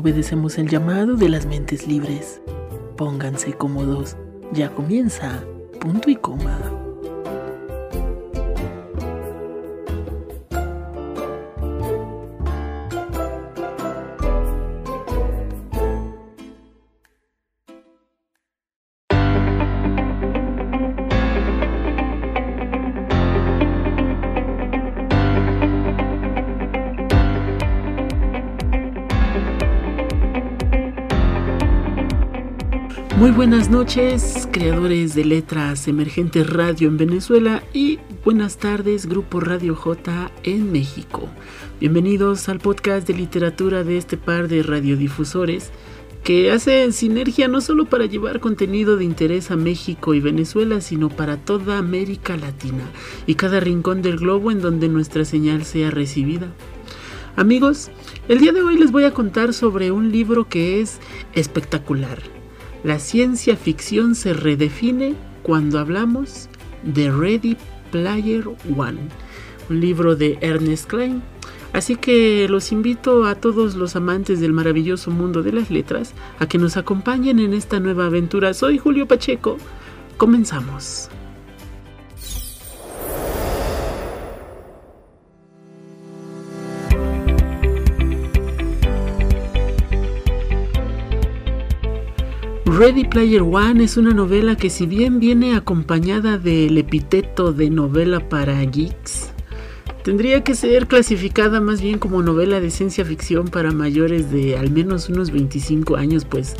obedecemos el llamado de las mentes libres. Pónganse cómodos, ya comienza, punto y coma. Muy buenas noches, creadores de letras emergentes radio en Venezuela y buenas tardes, Grupo Radio J en México. Bienvenidos al podcast de literatura de este par de radiodifusores que hacen sinergia no solo para llevar contenido de interés a México y Venezuela, sino para toda América Latina y cada rincón del globo en donde nuestra señal sea recibida. Amigos, el día de hoy les voy a contar sobre un libro que es espectacular la ciencia ficción se redefine cuando hablamos de Ready Player One, un libro de Ernest Klein. Así que los invito a todos los amantes del maravilloso mundo de las letras a que nos acompañen en esta nueva aventura. Soy Julio Pacheco. Comenzamos. Ready Player One es una novela que si bien viene acompañada del epíteto de novela para geeks, tendría que ser clasificada más bien como novela de ciencia ficción para mayores de al menos unos 25 años, pues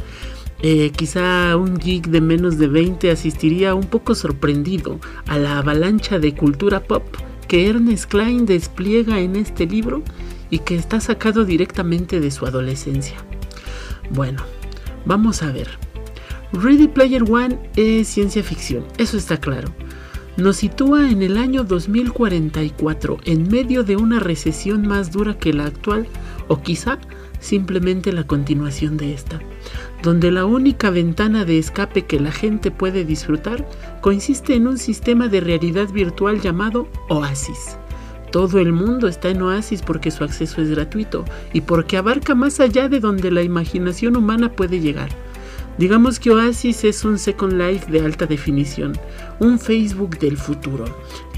eh, quizá un geek de menos de 20 asistiría un poco sorprendido a la avalancha de cultura pop que Ernest Klein despliega en este libro y que está sacado directamente de su adolescencia. Bueno, vamos a ver. Ready Player One es ciencia ficción, eso está claro. Nos sitúa en el año 2044, en medio de una recesión más dura que la actual, o quizá simplemente la continuación de esta, donde la única ventana de escape que la gente puede disfrutar consiste en un sistema de realidad virtual llamado Oasis. Todo el mundo está en Oasis porque su acceso es gratuito y porque abarca más allá de donde la imaginación humana puede llegar Digamos que Oasis es un Second Life de alta definición, un Facebook del futuro,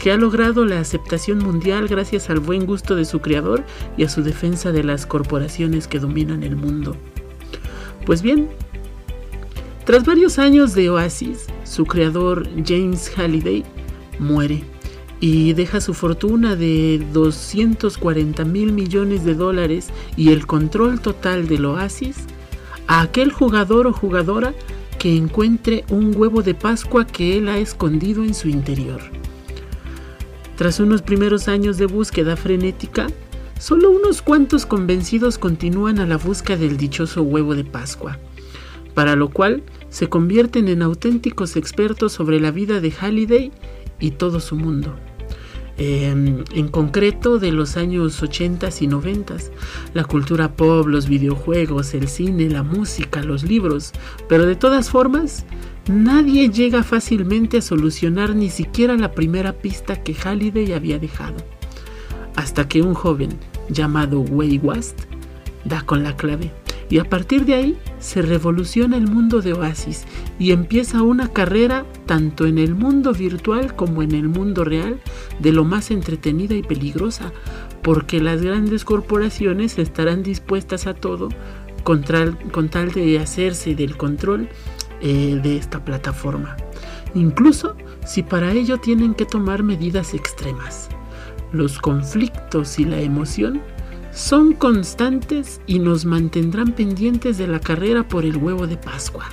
que ha logrado la aceptación mundial gracias al buen gusto de su creador y a su defensa de las corporaciones que dominan el mundo. Pues bien, tras varios años de Oasis, su creador James Halliday muere y deja su fortuna de 240 mil millones de dólares y el control total del Oasis a aquel jugador o jugadora que encuentre un huevo de Pascua que él ha escondido en su interior. Tras unos primeros años de búsqueda frenética, solo unos cuantos convencidos continúan a la busca del dichoso huevo de Pascua, para lo cual se convierten en auténticos expertos sobre la vida de Halliday y todo su mundo. Em, en concreto de los años 80 y 90, la cultura pop, los videojuegos, el cine, la música, los libros, pero de todas formas, nadie llega fácilmente a solucionar ni siquiera la primera pista que Halliday había dejado, hasta que un joven llamado Way West da con la clave. Y a partir de ahí se revoluciona el mundo de Oasis y empieza una carrera tanto en el mundo virtual como en el mundo real de lo más entretenida y peligrosa, porque las grandes corporaciones estarán dispuestas a todo con, tal de hacerse del control eh, de esta plataforma, incluso si para ello tienen que tomar medidas extremas. Los conflictos y la emoción son constantes y nos mantendrán pendientes de la carrera por el huevo de Pascua.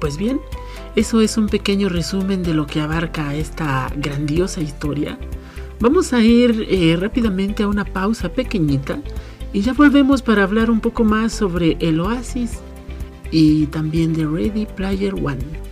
Pues bien, eso es un pequeño resumen de lo que abarca esta grandiosa historia. Vamos a ir eh, rápidamente a una pausa pequeñita y ya volvemos para hablar un poco más sobre el Oasis y también de Ready Player One.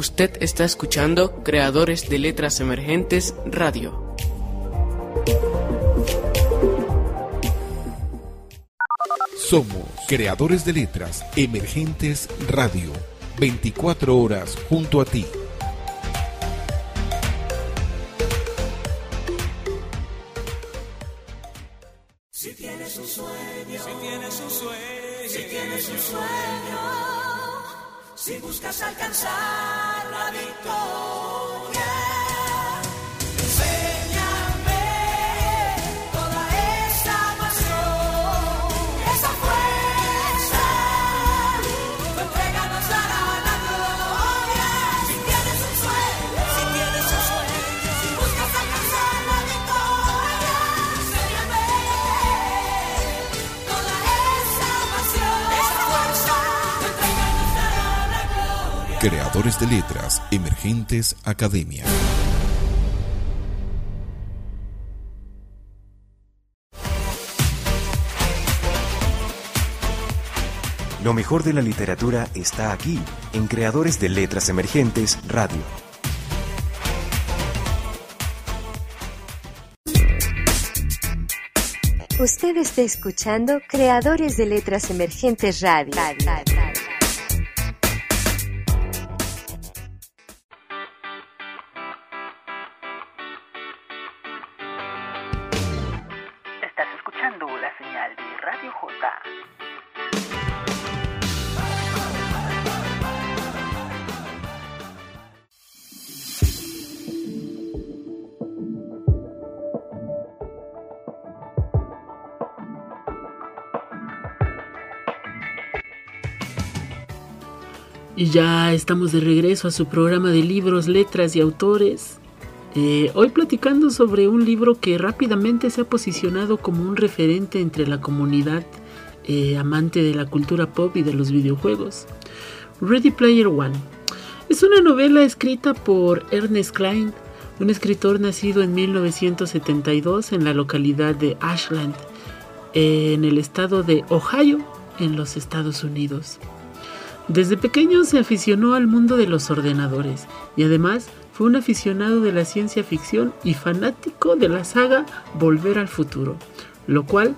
Usted está escuchando Creadores de Letras Emergentes Radio. Somos Creadores de Letras Emergentes Radio. 24 horas junto a ti. Creadores de Letras Emergentes Academia. Lo mejor de la literatura está aquí, en Creadores de Letras Emergentes Radio. Usted está escuchando Creadores de Letras Emergentes Radio. Estás Y ya estamos de regreso a su programa de libros, letras y autores. Eh, hoy platicando sobre un libro que rápidamente se ha posicionado como un referente entre la comunidad eh, amante de la cultura pop y de los videojuegos. Ready Player One. Es una novela escrita por Ernest Klein, un escritor nacido en 1972 en la localidad de Ashland, en el estado de Ohio, en los Estados Unidos. Desde pequeño se aficionó al mundo de los ordenadores y además fue un aficionado de la ciencia ficción y fanático de la saga Volver al Futuro, lo cual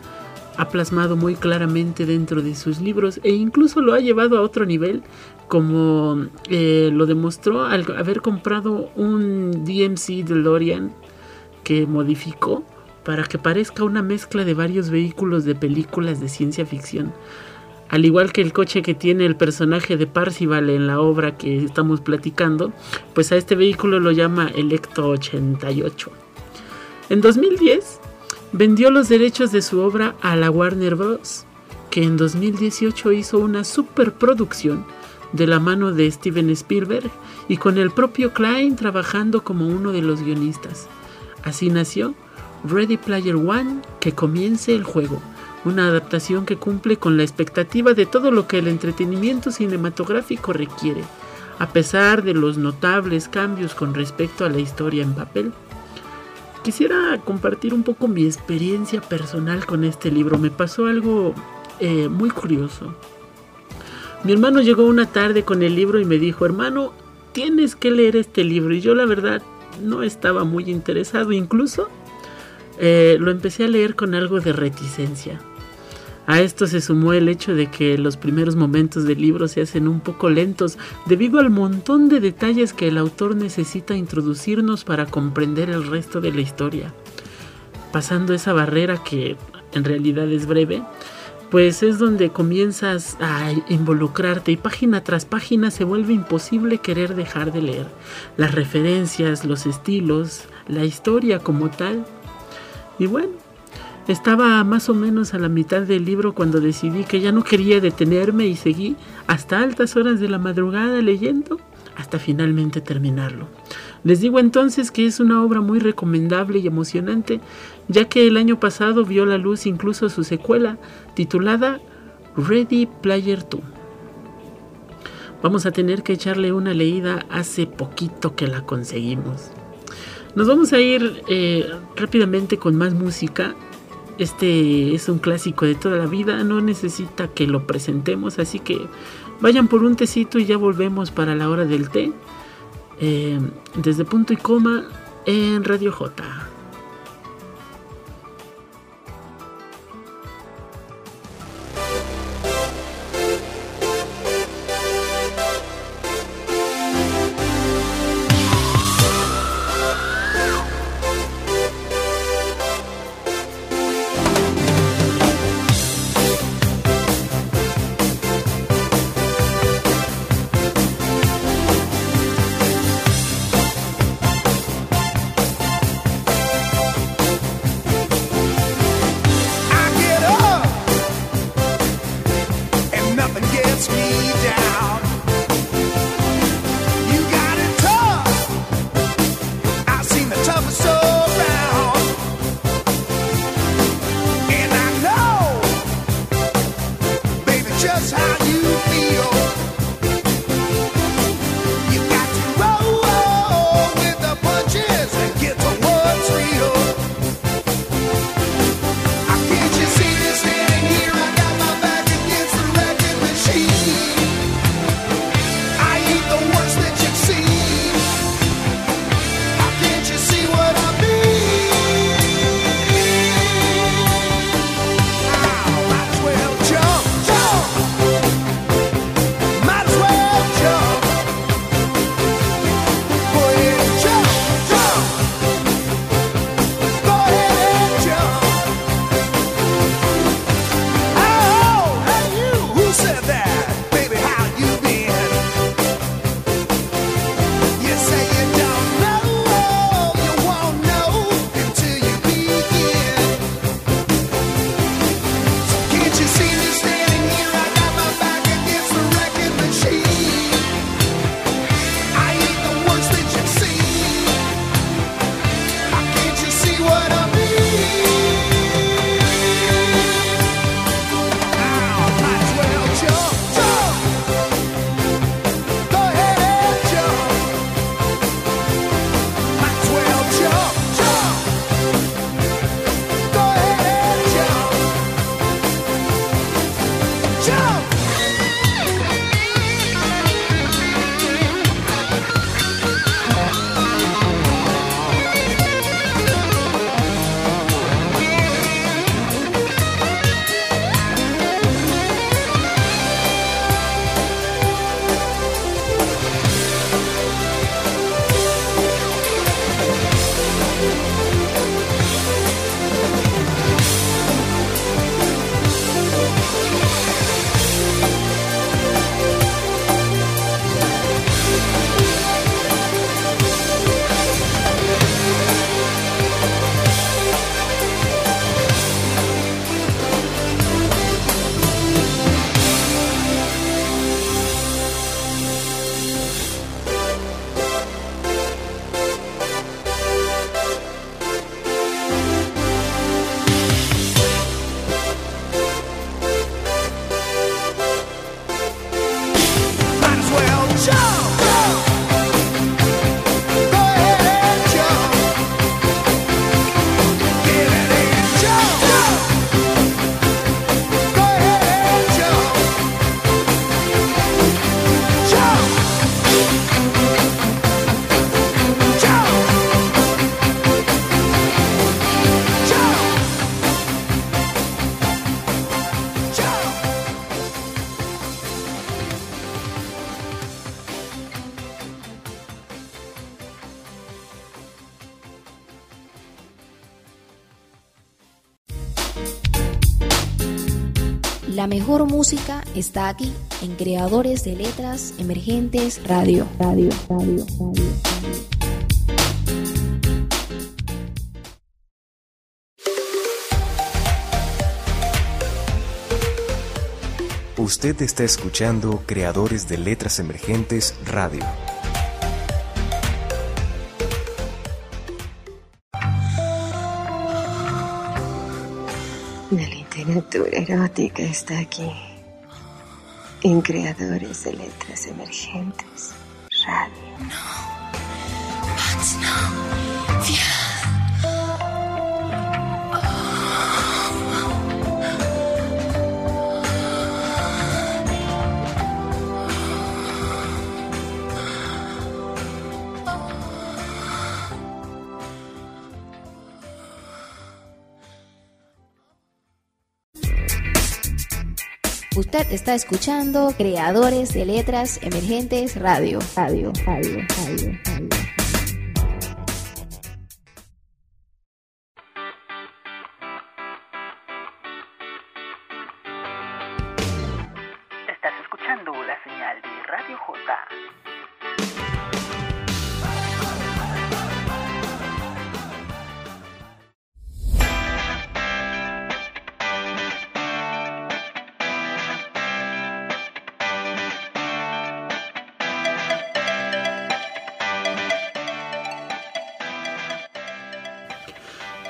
ha plasmado muy claramente dentro de sus libros e incluso lo ha llevado a otro nivel como eh, lo demostró al haber comprado un DMC DeLorean que modificó para que parezca una mezcla de varios vehículos de películas de ciencia ficción. Al igual que el coche que tiene el personaje de Parcival en la obra que estamos platicando, pues a este vehículo lo llama Electo 88. En 2010 vendió los derechos de su obra a la Warner Bros., que en 2018 hizo una superproducción de la mano de Steven Spielberg y con el propio Klein trabajando como uno de los guionistas. Así nació Ready Player One, que comience el juego una adaptación que cumple con la expectativa de todo lo que el entretenimiento cinematográfico requiere, a pesar de los notables cambios con respecto a la historia en papel. Quisiera compartir un poco mi experiencia personal con este libro. Me pasó algo eh, muy curioso. Mi hermano llegó una tarde con el libro y me dijo, hermano, tienes que leer este libro. Y yo la verdad no estaba muy interesado. Incluso eh, lo empecé a leer con algo de reticencia. A esto se sumó el hecho de que los primeros momentos del libro se hacen un poco lentos debido al montón de detalles que el autor necesita introducirnos para comprender el resto de la historia. Pasando esa barrera que en realidad es breve, pues es donde comienzas a involucrarte y página tras página se vuelve imposible querer dejar de leer. Las referencias, los estilos, la historia como tal. Y bueno, estaba más o menos a la mitad del libro cuando decidí que ya no quería detenerme y seguí hasta altas horas de la madrugada leyendo hasta finalmente terminarlo. Les digo entonces que es una obra muy recomendable y emocionante, ya que el año pasado vio la luz incluso su secuela titulada Ready Player 2. Vamos a tener que echarle una leída hace poquito que la conseguimos. Nos vamos a ir eh, rápidamente con más música. Este es un clásico de toda la vida, no necesita que lo presentemos, así que vayan por un tecito y ya volvemos para la hora del té. eh, desde punto y coma en Radio J. La mejor música está aquí en Creadores de Letras Emergentes Radio. Radio, radio, radio. Usted está escuchando Creadores de Letras Emergentes Radio. La literatura erótica está aquí. En Creadores de Letras Emergentes Radio. Usted está escuchando Creadores de Letras Emergentes Radio. Radio, radio, radio, radio.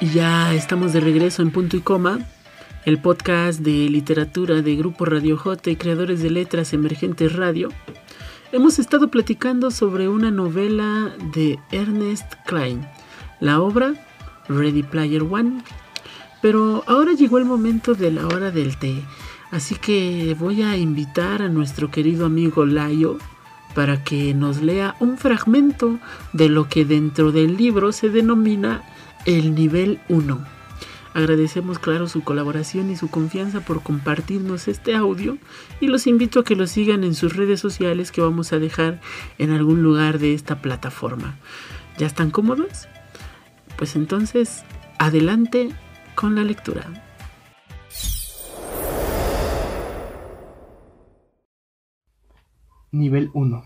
Y ya estamos de regreso en punto y coma, el podcast de literatura de Grupo Radio J creadores de letras emergentes radio. Hemos estado platicando sobre una novela de Ernest Klein, la obra Ready Player One. Pero ahora llegó el momento de la hora del té, así que voy a invitar a nuestro querido amigo Layo para que nos lea un fragmento de lo que dentro del libro se denomina el nivel 1. Agradecemos, claro, su colaboración y su confianza por compartirnos este audio y los invito a que lo sigan en sus redes sociales que vamos a dejar en algún lugar de esta plataforma. ¿Ya están cómodos? Pues entonces, adelante con la lectura. Nivel 1.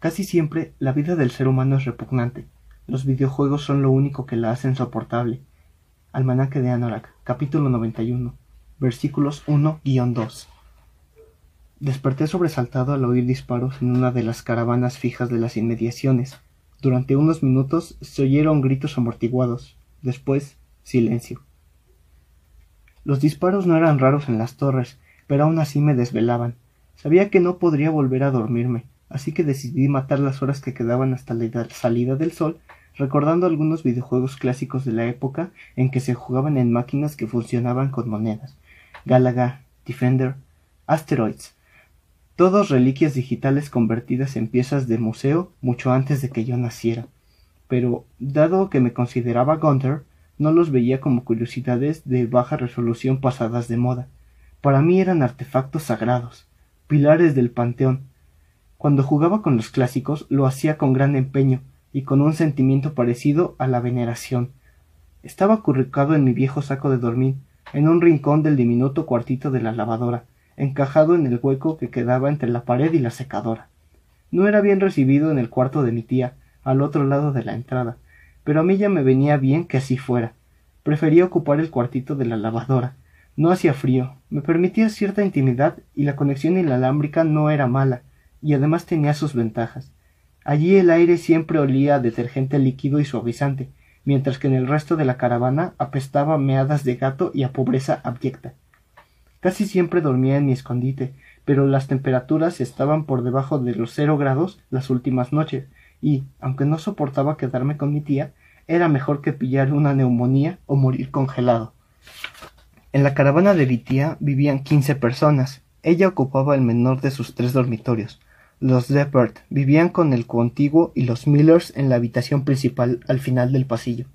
Casi siempre la vida del ser humano es repugnante. Los videojuegos son lo único que la hacen soportable. Almanaque de Anorak, capítulo 91, versículos 1-2. Desperté sobresaltado al oír disparos en una de las caravanas fijas de las inmediaciones. Durante unos minutos se oyeron gritos amortiguados. Después, silencio. Los disparos no eran raros en las torres, pero aún así me desvelaban. Sabía que no podría volver a dormirme, así que decidí matar las horas que quedaban hasta la salida del sol, recordando algunos videojuegos clásicos de la época en que se jugaban en máquinas que funcionaban con monedas. Galaga, Defender, Asteroids, todos reliquias digitales convertidas en piezas de museo mucho antes de que yo naciera. Pero, dado que me consideraba Gunther, no los veía como curiosidades de baja resolución pasadas de moda. Para mí eran artefactos sagrados, pilares del panteón. Cuando jugaba con los clásicos lo hacía con gran empeño y con un sentimiento parecido a la veneración. Estaba acurrucado en mi viejo saco de dormir, en un rincón del diminuto cuartito de la lavadora, encajado en el hueco que quedaba entre la pared y la secadora. No era bien recibido en el cuarto de mi tía, al otro lado de la entrada, pero a mí ya me venía bien que así fuera. Prefería ocupar el cuartito de la lavadora. No hacía frío, me permitía cierta intimidad y la conexión inalámbrica no era mala, y además tenía sus ventajas. Allí el aire siempre olía a detergente líquido y suavizante, mientras que en el resto de la caravana apestaba meadas de gato y a pobreza abyecta. Casi siempre dormía en mi escondite, pero las temperaturas estaban por debajo de los cero grados las últimas noches, y, aunque no soportaba quedarme con mi tía, era mejor que pillar una neumonía o morir congelado. En la caravana de mi tía vivían quince personas. Ella ocupaba el menor de sus tres dormitorios. Los vivían con el contiguo y los Millers en la habitación principal al final del pasillo.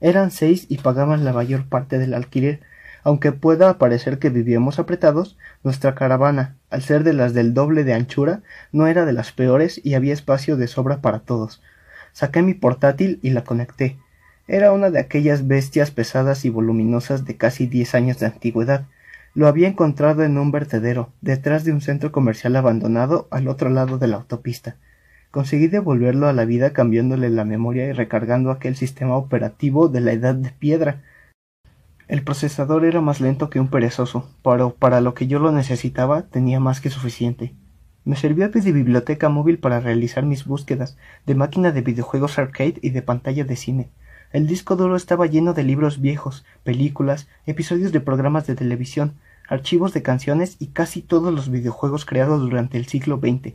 Eran seis y pagaban la mayor parte del alquiler. Aunque pueda parecer que vivíamos apretados, nuestra caravana, al ser de las del doble de anchura, no era de las peores y había espacio de sobra para todos. Saqué mi portátil y la conecté. Era una de aquellas bestias pesadas y voluminosas de casi diez años de antigüedad. Lo había encontrado en un vertedero, detrás de un centro comercial abandonado al otro lado de la autopista. Conseguí devolverlo a la vida cambiándole la memoria y recargando aquel sistema operativo de la edad de piedra. El procesador era más lento que un perezoso, pero para lo que yo lo necesitaba tenía más que suficiente. Me servía de biblioteca móvil para realizar mis búsquedas, de máquina de videojuegos arcade y de pantalla de cine. El disco duro estaba lleno de libros viejos, películas, episodios de programas de televisión, archivos de canciones y casi todos los videojuegos creados durante el siglo XX.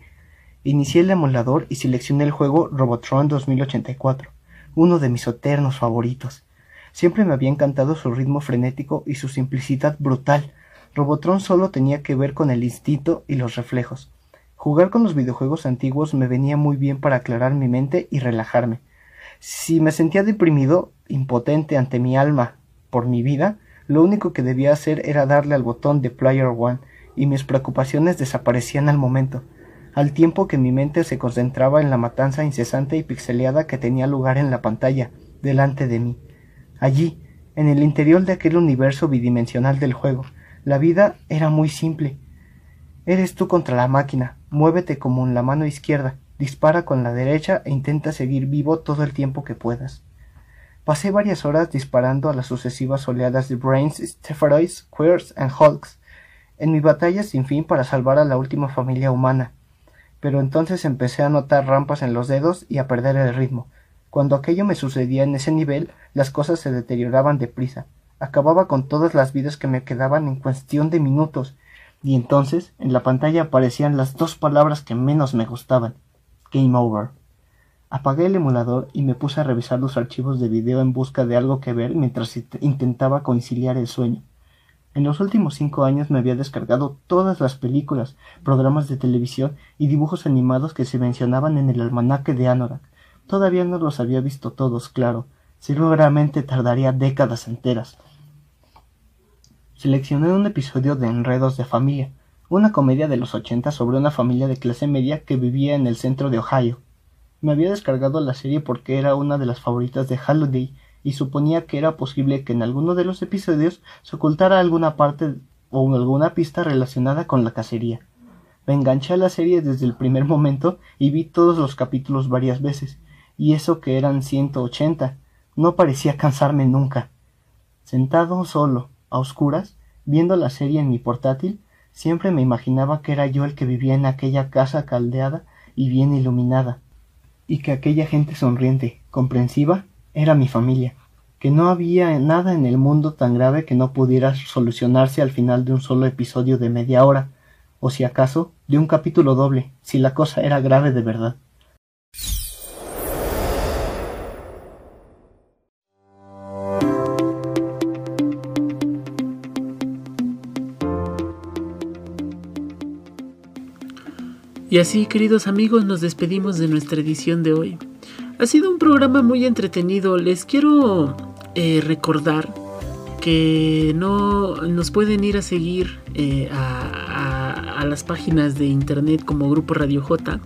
Inicié el emulador y seleccioné el juego Robotron 2084, uno de mis eternos favoritos. Siempre me había encantado su ritmo frenético y su simplicidad brutal. Robotron solo tenía que ver con el instinto y los reflejos. Jugar con los videojuegos antiguos me venía muy bien para aclarar mi mente y relajarme. Si me sentía deprimido, impotente ante mi alma por mi vida, lo único que debía hacer era darle al botón de Player One y mis preocupaciones desaparecían al momento, al tiempo que mi mente se concentraba en la matanza incesante y pixeleada que tenía lugar en la pantalla, delante de mí. Allí, en el interior de aquel universo bidimensional del juego, la vida era muy simple. Eres tú contra la máquina, muévete como en la mano izquierda, dispara con la derecha e intenta seguir vivo todo el tiempo que puedas. Pasé varias horas disparando a las sucesivas oleadas de Brains, Stepharoids, Queers and Hulks, en mi batalla sin fin para salvar a la última familia humana. Pero entonces empecé a notar rampas en los dedos y a perder el ritmo. Cuando aquello me sucedía en ese nivel, las cosas se deterioraban deprisa. Acababa con todas las vidas que me quedaban en cuestión de minutos, y entonces en la pantalla aparecían las dos palabras que menos me gustaban. Game over. Apagué el emulador y me puse a revisar los archivos de video en busca de algo que ver mientras intentaba conciliar el sueño. En los últimos cinco años me había descargado todas las películas, programas de televisión y dibujos animados que se mencionaban en el almanaque de Anorak. Todavía no los había visto todos, claro. Seguramente tardaría décadas enteras. Seleccioné un episodio de Enredos de Familia, una comedia de los ochenta sobre una familia de clase media que vivía en el centro de Ohio. Me había descargado la serie porque era una de las favoritas de Halliday y suponía que era posible que en alguno de los episodios se ocultara alguna parte o alguna pista relacionada con la cacería. Me enganché a la serie desde el primer momento y vi todos los capítulos varias veces, y eso que eran ciento ochenta. No parecía cansarme nunca. Sentado solo, a oscuras, viendo la serie en mi portátil, siempre me imaginaba que era yo el que vivía en aquella casa caldeada y bien iluminada, y que aquella gente sonriente, comprensiva, era mi familia, que no había nada en el mundo tan grave que no pudiera solucionarse al final de un solo episodio de media hora, o si acaso de un capítulo doble, si la cosa era grave de verdad. Y así, queridos amigos, nos despedimos de nuestra edición de hoy. Ha sido un programa muy entretenido. Les quiero eh, recordar que no nos pueden ir a seguir eh, a, a, las páginas de internet como Grupo Radio J.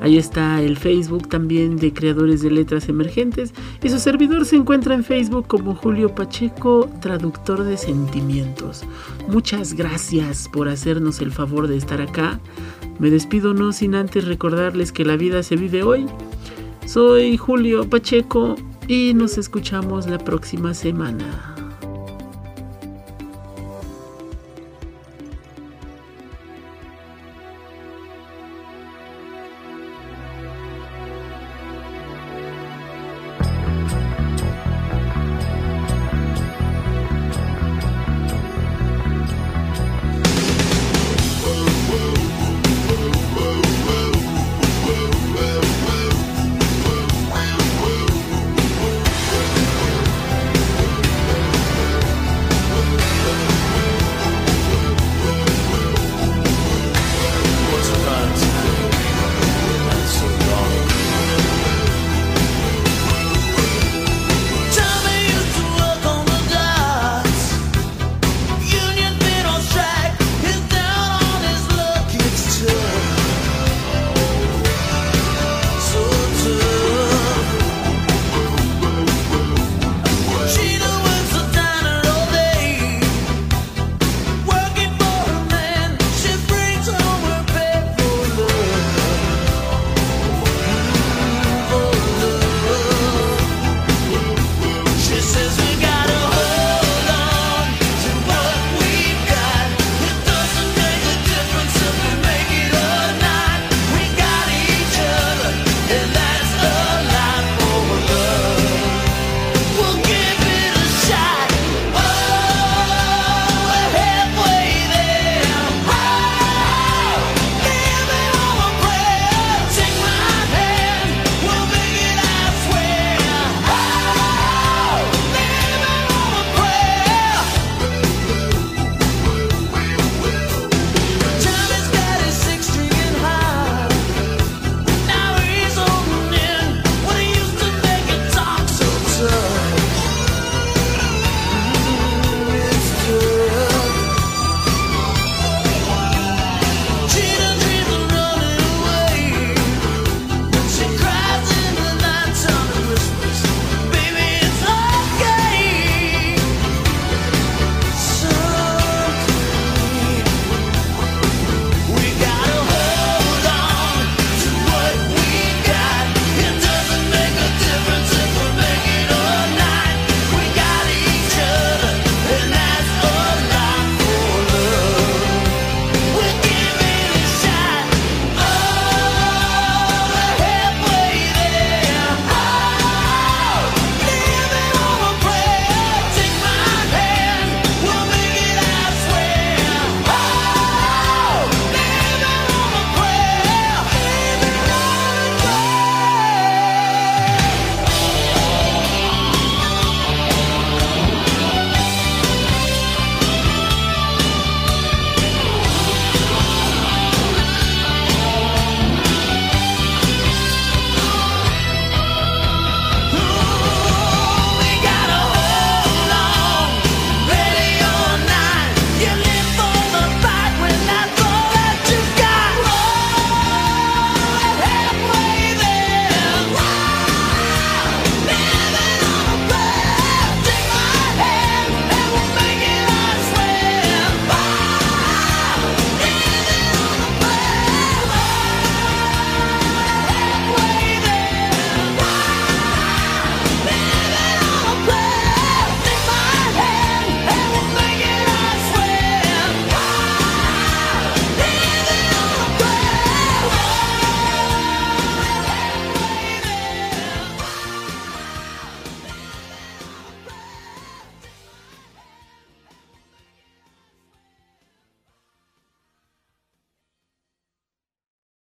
Ahí está el Facebook también de Creadores de Letras Emergentes. Y su servidor se encuentra en Facebook como Julio Pacheco, traductor de sentimientos. Muchas gracias por hacernos el favor de estar acá. Me despido no sin antes recordarles que la vida se vive hoy soy Julio Pacheco y nos escuchamos la próxima semana.